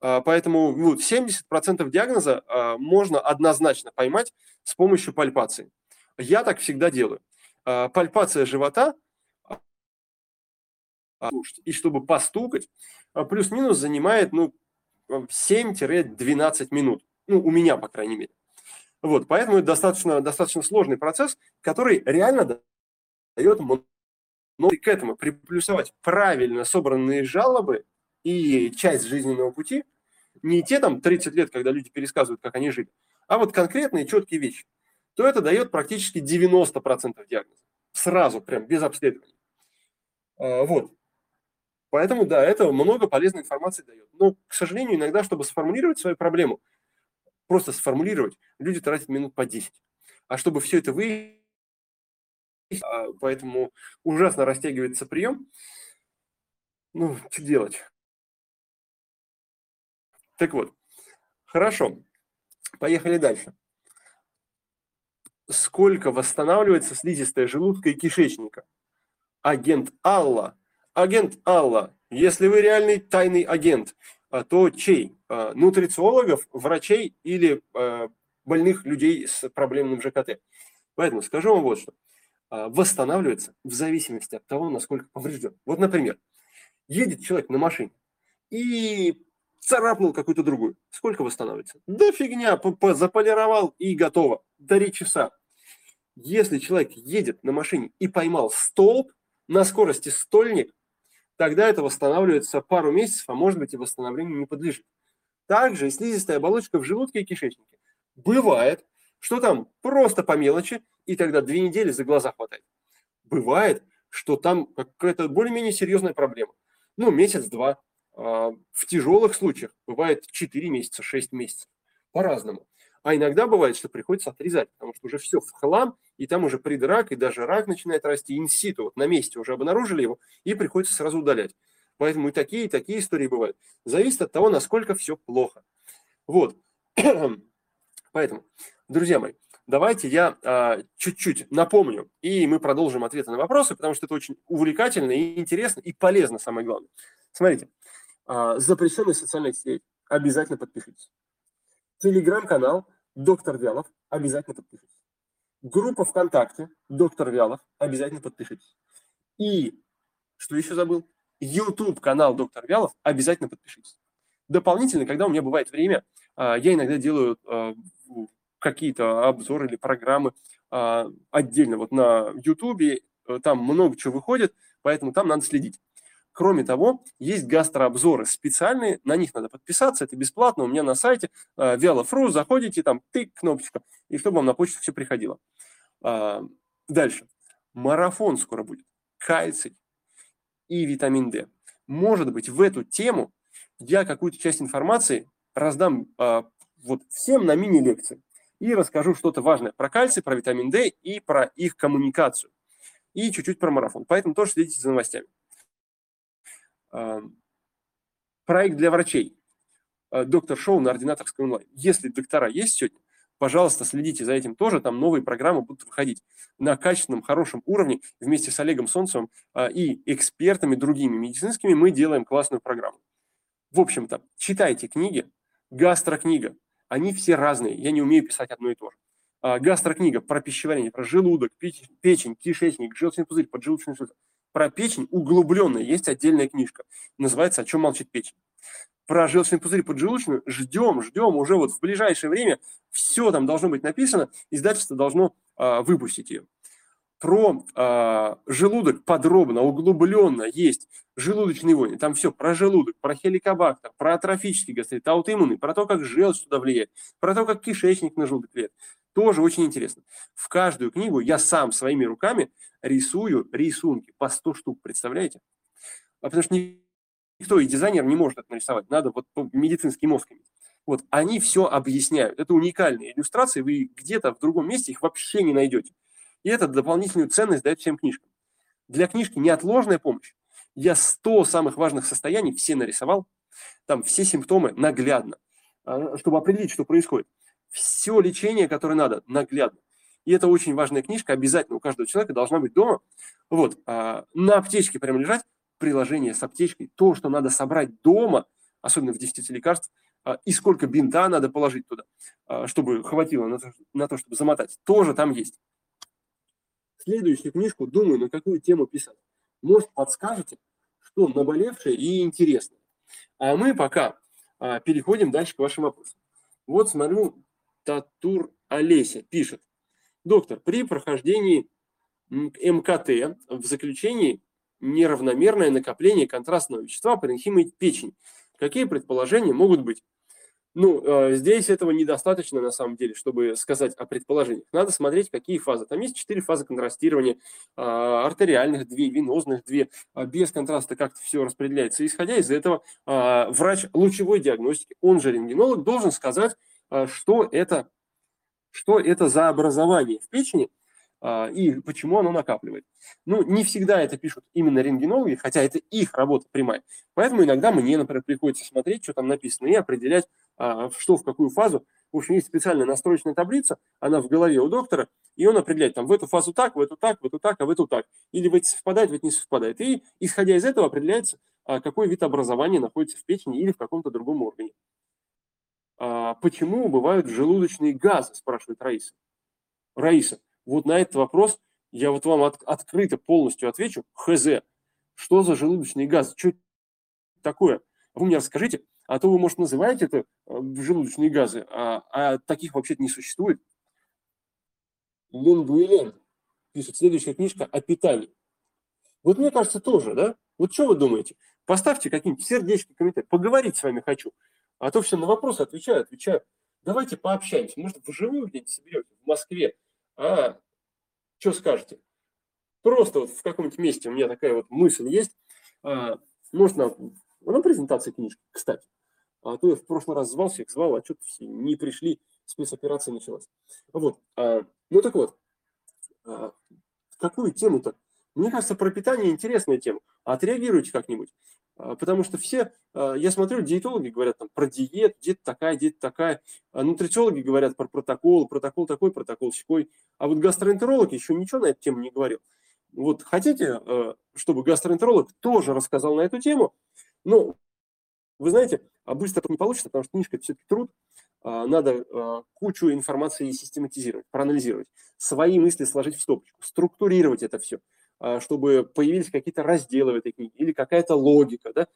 А, поэтому ну, 70% диагноза а, можно однозначно поймать с помощью пальпации. Я так всегда делаю. А, пальпация живота и чтобы постукать, плюс-минус занимает ну, 7-12 минут. Ну, у меня, по крайней мере. Вот, поэтому это достаточно, достаточно сложный процесс, который реально дает много к этому приплюсовать правильно собранные жалобы и часть жизненного пути, не те там 30 лет, когда люди пересказывают, как они жили, а вот конкретные четкие вещи, то это дает практически 90% диагноза. Сразу, прям без обследования. А, вот. Поэтому, да, это много полезной информации дает. Но, к сожалению, иногда, чтобы сформулировать свою проблему, просто сформулировать, люди тратят минут по 10. А чтобы все это выяснить, а, поэтому ужасно растягивается прием. Ну, что делать? Так вот, хорошо, поехали дальше. Сколько восстанавливается слизистая желудка и кишечника? Агент Алла. Агент Алла, если вы реальный тайный агент, а, то чей? А, нутрициологов, врачей или а, больных людей с проблемным ЖКТ? Поэтому скажу вам вот что. Восстанавливается в зависимости от того, насколько поврежден. Вот, например, едет человек на машине и царапнул какую-то другую. Сколько восстановится? Да фигня, заполировал и готово. Три часа. Если человек едет на машине и поймал столб на скорости стольник, тогда это восстанавливается пару месяцев, а может быть и восстановлению не подлежит. Также слизистая оболочка в желудке и кишечнике. Бывает, что там просто по мелочи, и тогда две недели за глаза хватает. Бывает, что там какая-то более-менее серьезная проблема. Ну, месяц-два. А, в тяжелых случаях бывает 4 месяца, 6 месяцев, по-разному. А иногда бывает, что приходится отрезать, потому что уже все в хлам, и там уже предрак, и даже рак начинает расти инситу, вот на месте уже обнаружили его, и приходится сразу удалять. Поэтому и такие, и такие истории бывают. Зависит от того, насколько все плохо. Вот. Поэтому, друзья мои, давайте я а, чуть-чуть напомню, и мы продолжим ответы на вопросы, потому что это очень увлекательно и интересно, и полезно, самое главное. Смотрите, а, запрещенной социальной сети, обязательно подпишитесь. Телеграм-канал Доктор Вялов, обязательно подпишитесь. Группа ВКонтакте Доктор Вялов, обязательно подпишитесь. И, что еще забыл? YouTube канал Доктор Вялов, обязательно подпишитесь. Дополнительно, когда у меня бывает время, а, я иногда делаю а, какие-то обзоры или программы отдельно вот на YouTube, там много чего выходит, поэтому там надо следить. Кроме того, есть гастрообзоры специальные, на них надо подписаться, это бесплатно, у меня на сайте Вялов.ру, заходите, там тык, кнопочка, и чтобы вам на почту все приходило. А, дальше. Марафон скоро будет. Кальций и витамин D. Может быть, в эту тему я какую-то часть информации раздам а, вот всем на мини-лекции и расскажу что-то важное про кальций, про витамин D и про их коммуникацию. и чуть-чуть про марафон. Поэтому тоже следите за новостями. Проект для врачей. Доктор Шоу на ординаторской онлайн. Если доктора есть сегодня, пожалуйста, следите за этим тоже. Там новые программы будут выходить на качественном, хорошем уровне. Вместе с Олегом Солнцевым и экспертами другими медицинскими мы делаем классную программу. В общем-то, читайте книги. Гастрокнига. Они все разные. Я не умею писать одно и то же. А, гастрокнига про пищеварение, про желудок, печень, кишечник, желчный пузырь, поджелудочный сосуд. Про печень углубленная есть отдельная книжка. Называется «О чем молчит печень». Про желчный пузырь поджелудочную ждем, ждем уже вот в ближайшее время. Все там должно быть написано. Издательство должно а, выпустить ее про э, желудок подробно, углубленно есть желудочные войны. Там все про желудок, про хеликобактер, про атрофический гастрит, аутоиммунный, про то, как желчь туда влияет, про то, как кишечник на желудок влияет. Тоже очень интересно. В каждую книгу я сам своими руками рисую рисунки по 100 штук, представляете? А потому что никто и дизайнер не может это нарисовать. Надо вот медицинский мозг иметь. Вот они все объясняют. Это уникальные иллюстрации, вы где-то в другом месте их вообще не найдете. И это дополнительную ценность дает всем книжкам. Для книжки неотложная помощь. Я 100 самых важных состояний все нарисовал, там все симптомы наглядно, а, чтобы определить, что происходит. Все лечение, которое надо, наглядно. И это очень важная книжка, обязательно у каждого человека должна быть дома. Вот, а, на аптечке прямо лежать приложение с аптечкой, то, что надо собрать дома, особенно в дефиците лекарств, а, и сколько бинта надо положить туда, чтобы хватило на то, на то, чтобы замотать, тоже там есть следующую книжку думаю, на какую тему писать. Может, подскажете, что наболевшее и интересное. А мы пока а, переходим дальше к вашим вопросам. Вот смотрю, Татур Олеся пишет. Доктор, при прохождении МКТ в заключении неравномерное накопление контрастного вещества паренхимы печени. Какие предположения могут быть? Ну, э, здесь этого недостаточно, на самом деле, чтобы сказать о предположениях. Надо смотреть, какие фазы. Там есть четыре фазы контрастирования, э, артериальных две, венозных две, э, без контраста как-то все распределяется. Исходя из этого, врач лучевой диагностики, он же рентгенолог, должен сказать, что это, что это за образование в печени, и почему оно накапливает. Ну, не всегда это пишут именно рентгенологи, хотя это их работа прямая. Поэтому иногда мне, например, приходится смотреть, что там написано, и определять, а, что в какую фазу. В общем, есть специальная настроечная таблица, она в голове у доктора, и он определяет, там, в эту фазу так, в эту так, в эту так, а в эту так. Или в эти совпадает, в эти не совпадает. И, исходя из этого, определяется, а, какой вид образования находится в печени или в каком-то другом органе. А, почему бывают желудочные газы, спрашивает Раиса. Раиса, вот на этот вопрос я вот вам от, открыто полностью отвечу. ХЗ. Что за желудочные газы? Что такое? Вы мне расскажите, а то вы, может, называете это э, желудочные газы, а, а таких вообще-то не существует. Лингуилен пишет, следующая книжка о питании. Вот мне кажется, тоже, да? Вот что вы думаете? Поставьте какие-нибудь сердечки, комментарии. Поговорить с вами хочу. А то все на вопросы отвечаю, отвечаю. Давайте пообщаемся. Может, вживую где-нибудь соберете в Москве. А, что скажете? Просто вот в каком-нибудь месте у меня такая вот мысль есть. А, можно на презентации книжки, кстати. А то я в прошлый раз звал всех, звал, а что-то все не пришли, спецоперация началась. Вот. А, ну так вот, а, какую тему-то? Мне кажется, про питание интересная тема. Отреагируйте как-нибудь. А, потому что все, а, я смотрю, диетологи говорят там про диет, диета такая, диета такая. А нутрициологи говорят про протокол, протокол такой, протокол секой. А вот гастроэнтеролог еще ничего на эту тему не говорил. Вот хотите, чтобы гастроэнтеролог тоже рассказал на эту тему? Ну, вы знаете, быстро не получится, потому что книжка – все-таки труд. Надо кучу информации систематизировать, проанализировать, свои мысли сложить в стопочку, структурировать это все, чтобы появились какие-то разделы в этой книге или какая-то логика. Да?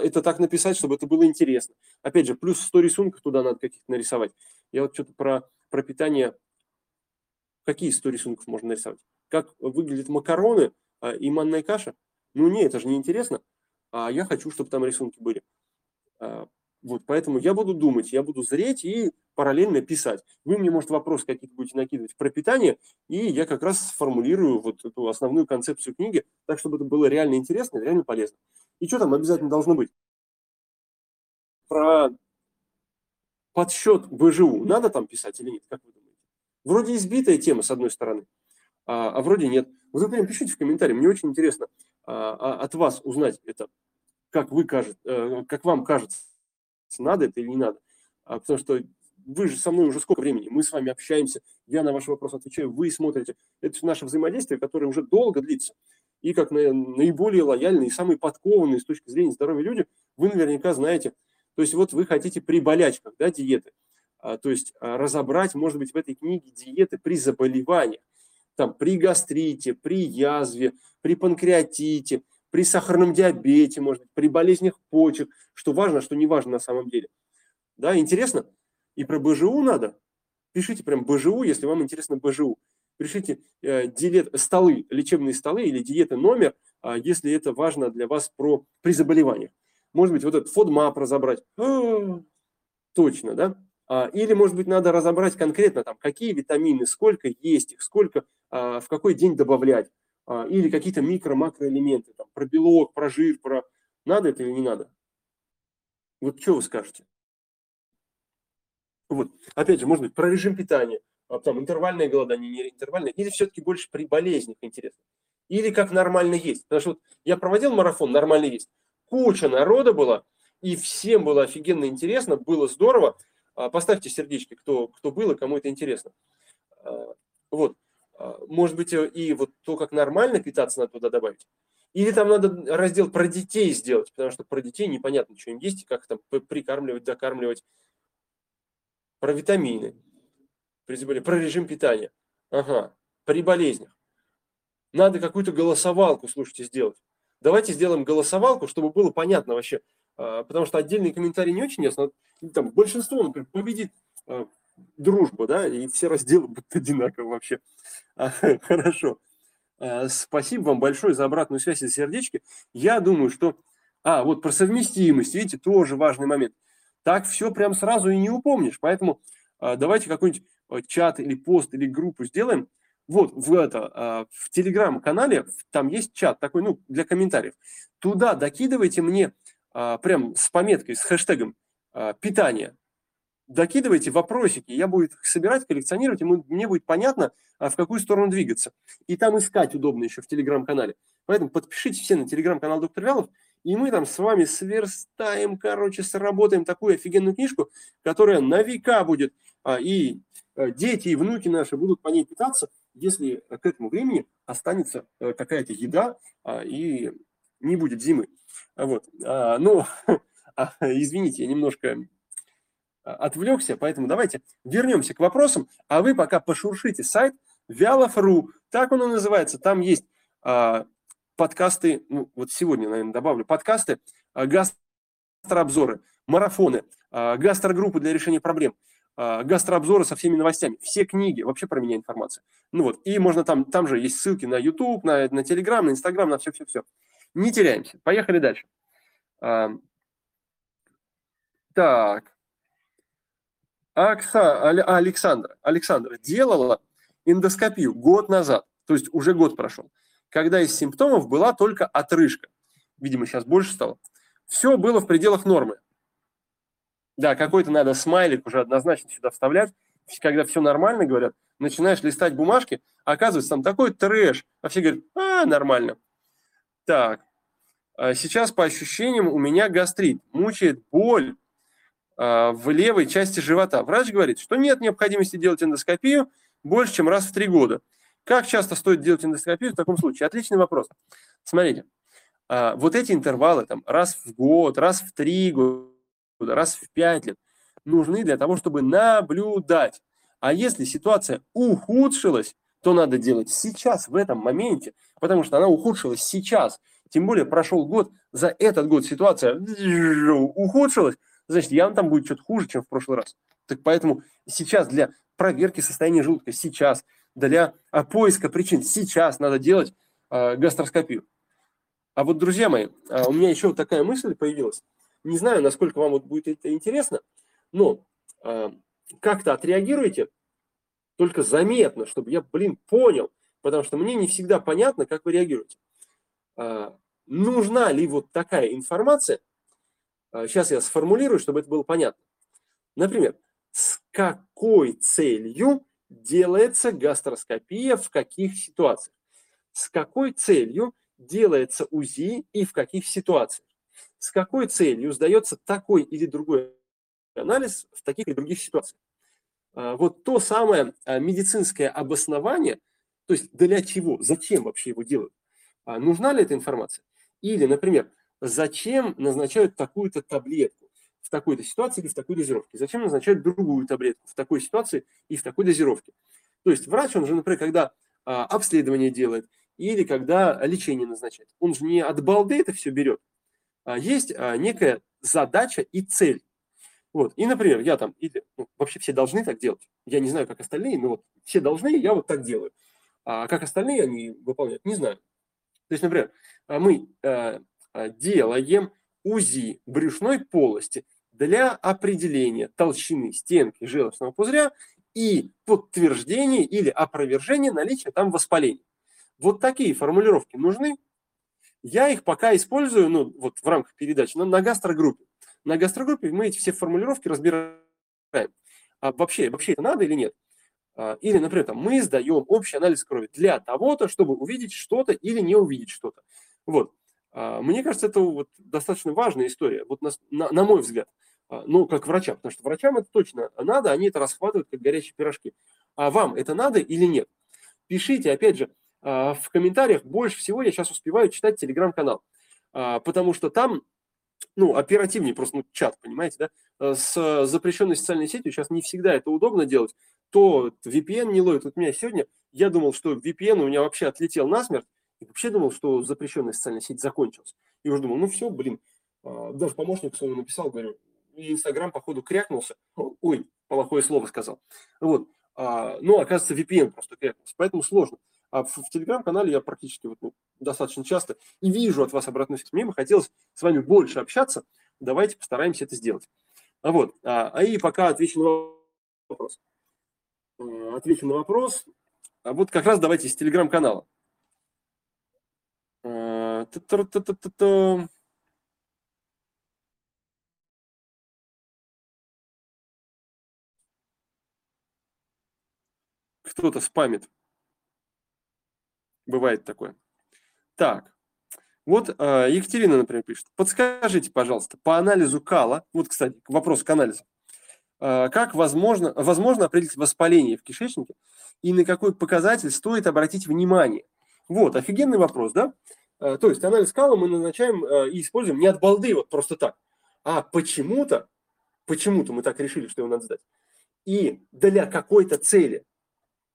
Это так написать, чтобы это было интересно. Опять же, плюс 100 рисунков туда надо каких-то нарисовать. Я вот что-то про, про питание. Какие 100 рисунков можно нарисовать? Как выглядят макароны и манная каша? Ну, не, это же интересно. А я хочу, чтобы там рисунки были. А, вот, поэтому я буду думать, я буду зреть и параллельно писать. Вы мне, может, вопросы какие-то будете накидывать про питание, и я как раз сформулирую вот эту основную концепцию книги, так, чтобы это было реально интересно, реально полезно. И что там обязательно должно быть? Про подсчет БЖУ надо там писать или нет, как вы думаете? Вроде избитая тема, с одной стороны, а, а вроде нет. Вот прям пишите в комментарии, мне очень интересно а, а, от вас узнать это, как вы кажет, э, как вам кажется, надо это или не надо. А, потому что вы же со мной уже сколько времени, мы с вами общаемся, я на ваши вопросы отвечаю, вы смотрите. Это наше взаимодействие, которое уже долго длится. И как наиболее лояльные, самые подкованные с точки зрения здоровья люди, вы наверняка знаете. То есть вот вы хотите при болячках, да, диеты. А, то есть а, разобрать, может быть, в этой книге диеты при заболеваниях. Там при гастрите, при язве, при панкреатите, при сахарном диабете, может быть, при болезнях почек, что важно, что не важно на самом деле. Да, интересно? И про БЖУ надо. Пишите прям БЖУ, если вам интересно БЖУ. Пишите э, диет, столы, лечебные столы или диеты номер, э, если это важно для вас про, при заболеваниях. Может быть, вот этот FODMAP разобрать. А, точно, да? А, или, может быть, надо разобрать конкретно, там, какие витамины, сколько есть их, сколько, а, в какой день добавлять. А, или какие-то микро-макроэлементы, там, про белок, про жир, про... Надо это или не надо? Вот что вы скажете? Вот. Опять же, может быть, про режим питания, а там интервальное голодание, не интервальное, или все-таки больше при болезнях интересно. Или как нормально есть. Потому что вот я проводил марафон «Нормально есть». Куча народа была, и всем было офигенно интересно, было здорово. А, поставьте сердечки, кто, кто был и кому это интересно. Вот. Может быть, и вот то, как нормально питаться, надо туда добавить. Или там надо раздел про детей сделать, потому что про детей непонятно, что им есть, как там прикармливать, докармливать про витамины, при заболевании, про режим питания. Ага, при болезнях. Надо какую-то голосовалку, слушайте, сделать. Давайте сделаем голосовалку, чтобы было понятно вообще. А, потому что отдельные комментарии не очень ясно. Там большинство, например, победит а, дружба, да, и все разделы будут одинаково вообще. А, хорошо. Спасибо вам большое за обратную связь и сердечки. Я думаю, что... А, вот про совместимость, видите, тоже важный момент так все прям сразу и не упомнишь. Поэтому а, давайте какой-нибудь а, чат или пост или группу сделаем. Вот в это а, в телеграм-канале там есть чат такой, ну для комментариев. Туда докидывайте мне прям с пометкой, с хэштегом питание. Докидывайте вопросики, я буду их собирать, коллекционировать, и мне будет понятно, в какую сторону двигаться. И там искать удобно еще в телеграм-канале. Поэтому подпишитесь все на телеграм-канал Доктор Вялов, и мы там с вами сверстаем, короче, сработаем такую офигенную книжку, которая на века будет, а, и а, дети, и внуки наши будут по ней питаться, если к этому времени останется э, какая-то еда а, и не будет зимы. Вот. Ну, извините, я немножко отвлекся, поэтому давайте вернемся к вопросам, а вы пока пошуршите сайт Вялов.ру, так он и называется, там есть подкасты, ну, вот сегодня, наверное, добавлю, подкасты, а, гастрообзоры, марафоны, а, гастрогруппы для решения проблем, а, гастрообзоры со всеми новостями, все книги, вообще про меня информация. Ну вот, и можно там, там же есть ссылки на YouTube, на, на Telegram, на Instagram, на все-все-все. Не теряемся. Поехали дальше. Так. Акса, Александра, Александра делала эндоскопию год назад, то есть уже год прошел когда из симптомов была только отрыжка. Видимо, сейчас больше стало. Все было в пределах нормы. Да, какой-то надо смайлик уже однозначно сюда вставлять. Когда все нормально, говорят, начинаешь листать бумажки, оказывается, там такой трэш. А все говорят, а, нормально. Так, а сейчас по ощущениям у меня гастрит, мучает боль а, в левой части живота. Врач говорит, что нет необходимости делать эндоскопию больше, чем раз в три года. Как часто стоит делать эндоскопию в таком случае? Отличный вопрос. Смотрите, а, вот эти интервалы там раз в год, раз в три года, раз в пять лет нужны для того, чтобы наблюдать. А если ситуация ухудшилась, то надо делать сейчас, в этом моменте, потому что она ухудшилась сейчас. Тем более прошел год, за этот год ситуация ухудшилась, значит, явно там будет что-то хуже, чем в прошлый раз. Так поэтому сейчас для проверки состояния желудка, сейчас – для а, поиска причин. Сейчас надо делать а, гастроскопию. А вот, друзья мои, а, у меня еще такая мысль появилась. Не знаю, насколько вам вот будет это интересно, но как-то отреагируйте, только заметно, чтобы я, блин, понял, потому что мне не всегда понятно, как вы реагируете. Нужна ли вот такая информация? Сейчас я сформулирую, чтобы это было понятно. Например, с какой целью делается гастроскопия в каких ситуациях. с какой целью делается УЗИ и в каких ситуациях. С какой целью сдается такой или другой анализ в таких или других ситуациях. А, вот то самое а, медицинское обоснование, то есть для чего, зачем вообще его делают, а, нужна ли эта информация. Или, например, зачем назначают такую-то таблетку в такой-то ситуации или в такой дозировке, зачем назначают другую таблетку в такой ситуации и в такой дозировке. То есть врач, он же, например, когда обследование делает или когда лечение назначает, он же не от балды это все берет. Есть некая задача и цель. Вот. И, например, я там, или, ну, вообще все должны так делать. Я не знаю, как остальные, но вот все должны, я вот так делаю. А как остальные они выполняют, не знаю. То есть, например, а, мы а, делаем УЗИ брюшной полости для определения толщины стенки желчного пузыря и подтверждения или опровержения наличия там воспаления. Вот такие формулировки нужны. Я их пока использую, ну, вот в рамках передачи, на, на гастрогруппе. На гастрогруппе мы эти все формулировки разбираем. А вообще, вообще это надо или нет? А, или, например, там, мы сдаем общий анализ крови для того-то, чтобы увидеть что-то или не увидеть что-то. Вот. А, мне кажется, это вот достаточно важная история, вот на, на, на мой взгляд. А, ну, как врачам, потому что врачам это точно надо, они это расхватывают как горячие пирожки. А вам это надо или нет? Пишите, опять же, в комментариях. Больше всего я сейчас успеваю читать телеграм-канал, потому что там ну, оперативнее просто ну, чат, понимаете, да? С запрещенной социальной сетью сейчас не всегда это удобно делать. То VPN не ловит. Вот меня сегодня, я думал, что VPN у меня вообще отлетел насмерть, и вообще думал, что запрещенная социальная сеть закончилась. И уже думал, ну все, блин, а, даже помощник своему написал, говорю, Инстаграм, походу, крякнулся. Ой, плохое слово сказал. Вот. А, ну, оказывается, VPN просто крякнулся, поэтому сложно. А в, телеграм-канале я практически вот, ну, достаточно часто и вижу от вас обратную связь. Мне бы хотелось с вами больше общаться. Давайте постараемся это сделать. А вот, а, а и пока отвечу на вопрос. А, отвечу на вопрос. А вот как раз давайте из телеграм-канала. А, Кто-то спамит. Бывает такое. Так, вот э, Екатерина, например, пишет. Подскажите, пожалуйста, по анализу кала, вот, кстати, вопрос к анализу, э, как возможно, возможно определить воспаление в кишечнике и на какой показатель стоит обратить внимание? Вот, офигенный вопрос, да? Э, то есть анализ кала мы назначаем э, и используем не от балды, вот просто так, а почему-то, почему-то мы так решили, что его надо сдать. И для какой-то цели,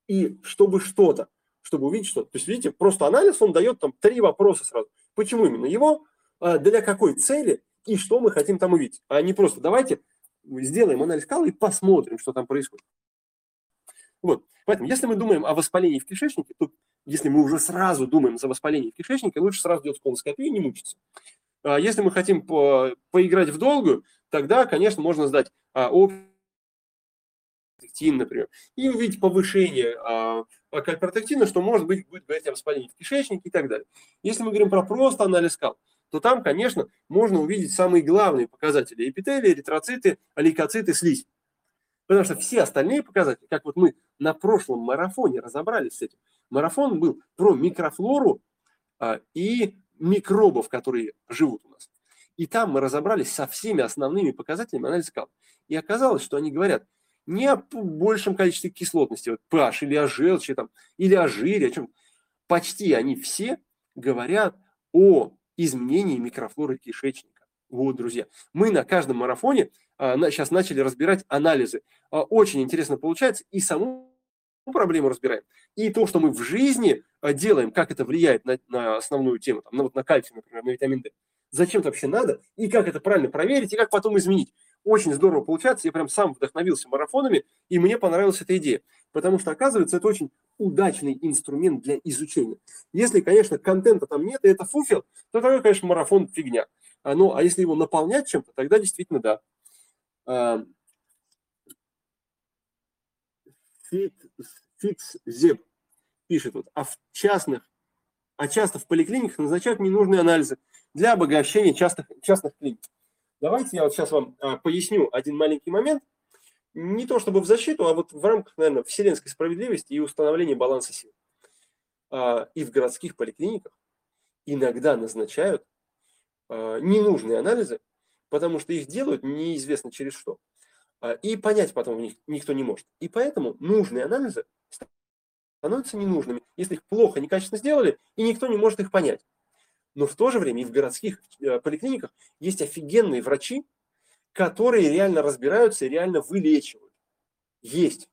и чтобы что-то чтобы увидеть что-то. То есть, видите, просто анализ, он дает там три вопроса сразу. Почему именно его, а, для какой цели и что мы хотим там увидеть. А не просто давайте сделаем анализ кала и посмотрим, что там происходит. Вот. Поэтому, если мы думаем о воспалении в кишечнике, то если мы уже сразу думаем за воспаление в кишечнике, лучше сразу делать колоноскопию и не мучиться. А если мы хотим по, поиграть в долгую, тогда, конечно, можно сдать а, например, и увидеть повышение а, кальпротектина, что может быть будет говорить о воспалении в кишечнике и так далее. Если мы говорим про просто анализ кал, то там, конечно, можно увидеть самые главные показатели эпителия, эритроциты, лейкоциты, слизь. Потому что все остальные показатели, как вот мы на прошлом марафоне разобрались с этим, марафон был про микрофлору а, и микробов, которые живут у нас. И там мы разобрались со всеми основными показателями анализа кал. И оказалось, что они говорят – не о большем количестве кислотности, вот pH, или о желчи, там, или о жире, о чем. Почти они все говорят о изменении микрофлоры кишечника. Вот, друзья, мы на каждом марафоне а, сейчас начали разбирать анализы. А, очень интересно получается, и саму проблему разбираем, и то, что мы в жизни а, делаем, как это влияет на, на основную тему, там, на, вот на кальций, например, на витамин D. Зачем это вообще надо, и как это правильно проверить, и как потом изменить очень здорово получается. Я прям сам вдохновился марафонами, и мне понравилась эта идея. Потому что, оказывается, это очень удачный инструмент для изучения. Если, конечно, контента там нет, и это фуфел, то тогда, конечно, марафон фигня. А, ну, а если его наполнять чем-то, тогда действительно да. А, Фикс Зеб пишет вот, а в частных, а часто в поликлиниках назначают ненужные анализы для обогащения частных, частных клиник. Давайте я вот сейчас вам а, поясню один маленький момент. Не то чтобы в защиту, а вот в рамках, наверное, вселенской справедливости и установления баланса сил. и в городских поликлиниках иногда назначают ненужные анализы, потому что их делают неизвестно через что. А, и понять потом них никто не может. И поэтому нужные анализы становятся ненужными, если их плохо, некачественно сделали, и никто не может их понять. Но в то же время и в городских э, поликлиниках есть офигенные врачи, которые реально разбираются и реально вылечивают. Есть.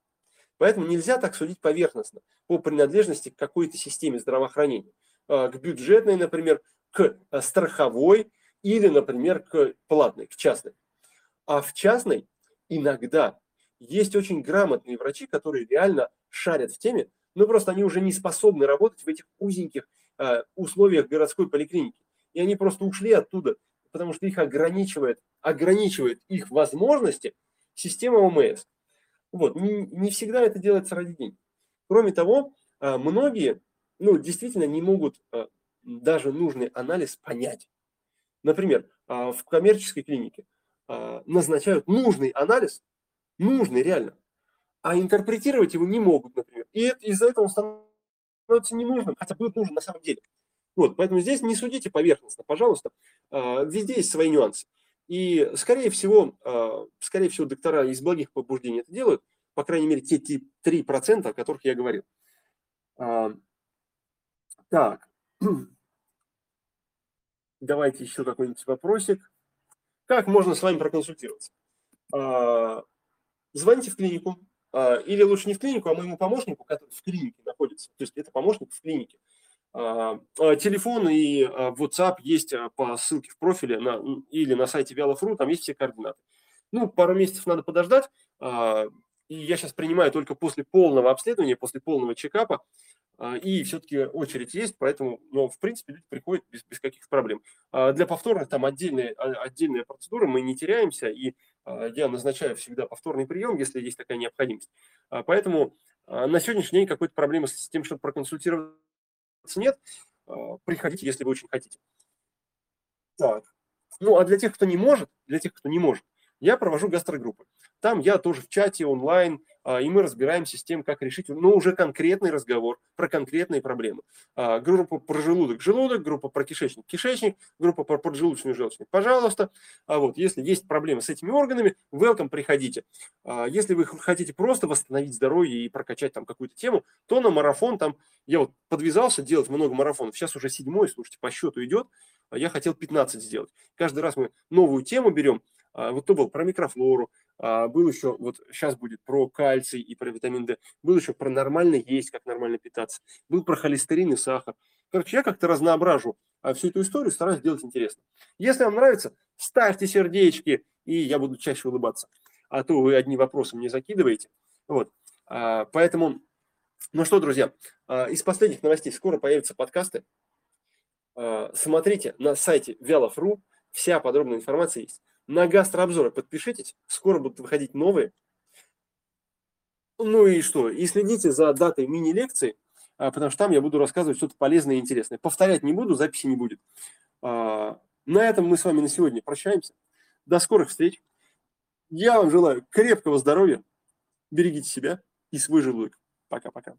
Поэтому нельзя так судить поверхностно по принадлежности к какой-то системе здравоохранения. К бюджетной, например, к э, страховой или, например, к платной, к частной. А в частной иногда есть очень грамотные врачи, которые реально шарят в теме, но просто они уже не способны работать в этих узеньких э, условиях городской поликлиники. И они просто ушли оттуда, потому что их ограничивает, ограничивает их возможности система ОМС. Вот. Не, не всегда это делается ради денег. Кроме того, э, многие ну, действительно не могут э, даже нужный анализ понять. Например, э, в коммерческой клинике а, назначают нужный анализ, нужный реально, а интерпретировать его не могут, например. И из-за этого он становится ненужным, хотя будет нужен на самом деле. Вот, поэтому здесь не судите поверхностно, пожалуйста. А, везде есть свои нюансы. И, скорее всего, а, скорее всего, доктора из благих побуждений это делают, по крайней мере, те 3%, о которых я говорил. Так, давайте еще какой-нибудь вопросик. Как можно с вами проконсультироваться? А, звоните в клинику, а, или лучше не в клинику, а моему помощнику, который в клинике находится. То есть это помощник в клинике. А, телефон и WhatsApp есть по ссылке в профиле на, или на сайте Вялов.ру, там есть все координаты. Ну, пару месяцев надо подождать, и я сейчас принимаю только после полного обследования, после полного чекапа, и все-таки очередь есть, поэтому, ну, в принципе, люди приходят без, без каких-то проблем. А для повторных там отдельные, а, отдельная процедура, мы не теряемся, и я назначаю всегда повторный прием, если есть такая необходимость. Поэтому на сегодняшний день какой-то проблемы с тем, чтобы проконсультироваться нет. Приходите, если вы очень хотите. Так. Ну, а для тех, кто не может, для тех, кто не может, я провожу гастрогруппы. Там я тоже в чате онлайн, а, и мы разбираемся с тем, как решить, ну, уже конкретный разговор про конкретные проблемы. А, группа про желудок – желудок, группа про кишечник – кишечник, группа про поджелудочную желчник – пожалуйста. А вот если есть проблемы с этими органами, welcome, приходите. Если вы хотите просто восстановить здоровье и прокачать там какую-то тему, то на марафон там, я вот подвязался делать много марафонов, сейчас уже седьмой, слушайте, по счету идет, я хотел 15 сделать. Каждый раз мы новую тему берем, вот то был про микрофлору, а, был еще, вот сейчас будет про кальций и про витамин D, был еще про нормально есть, как нормально питаться, был про холестерин и сахар. Короче, я как-то разноображу а всю эту историю, стараюсь сделать интересно. Если вам нравится, ставьте сердечки, и я буду чаще улыбаться. А то вы одни вопросы мне закидываете. Вот. А, поэтому, ну что, друзья, из последних новостей скоро появятся подкасты. Смотрите на сайте Вялов.ру, вся подробная информация есть на гастрообзоры подпишитесь, скоро будут выходить новые. Ну и что? И следите за датой мини-лекции, а, потому что там я буду рассказывать что-то полезное и интересное. Повторять не буду, записи не будет. А, на этом мы с вами на сегодня прощаемся. До скорых встреч. Я вам желаю крепкого здоровья. Берегите себя и свой желудок. Пока-пока.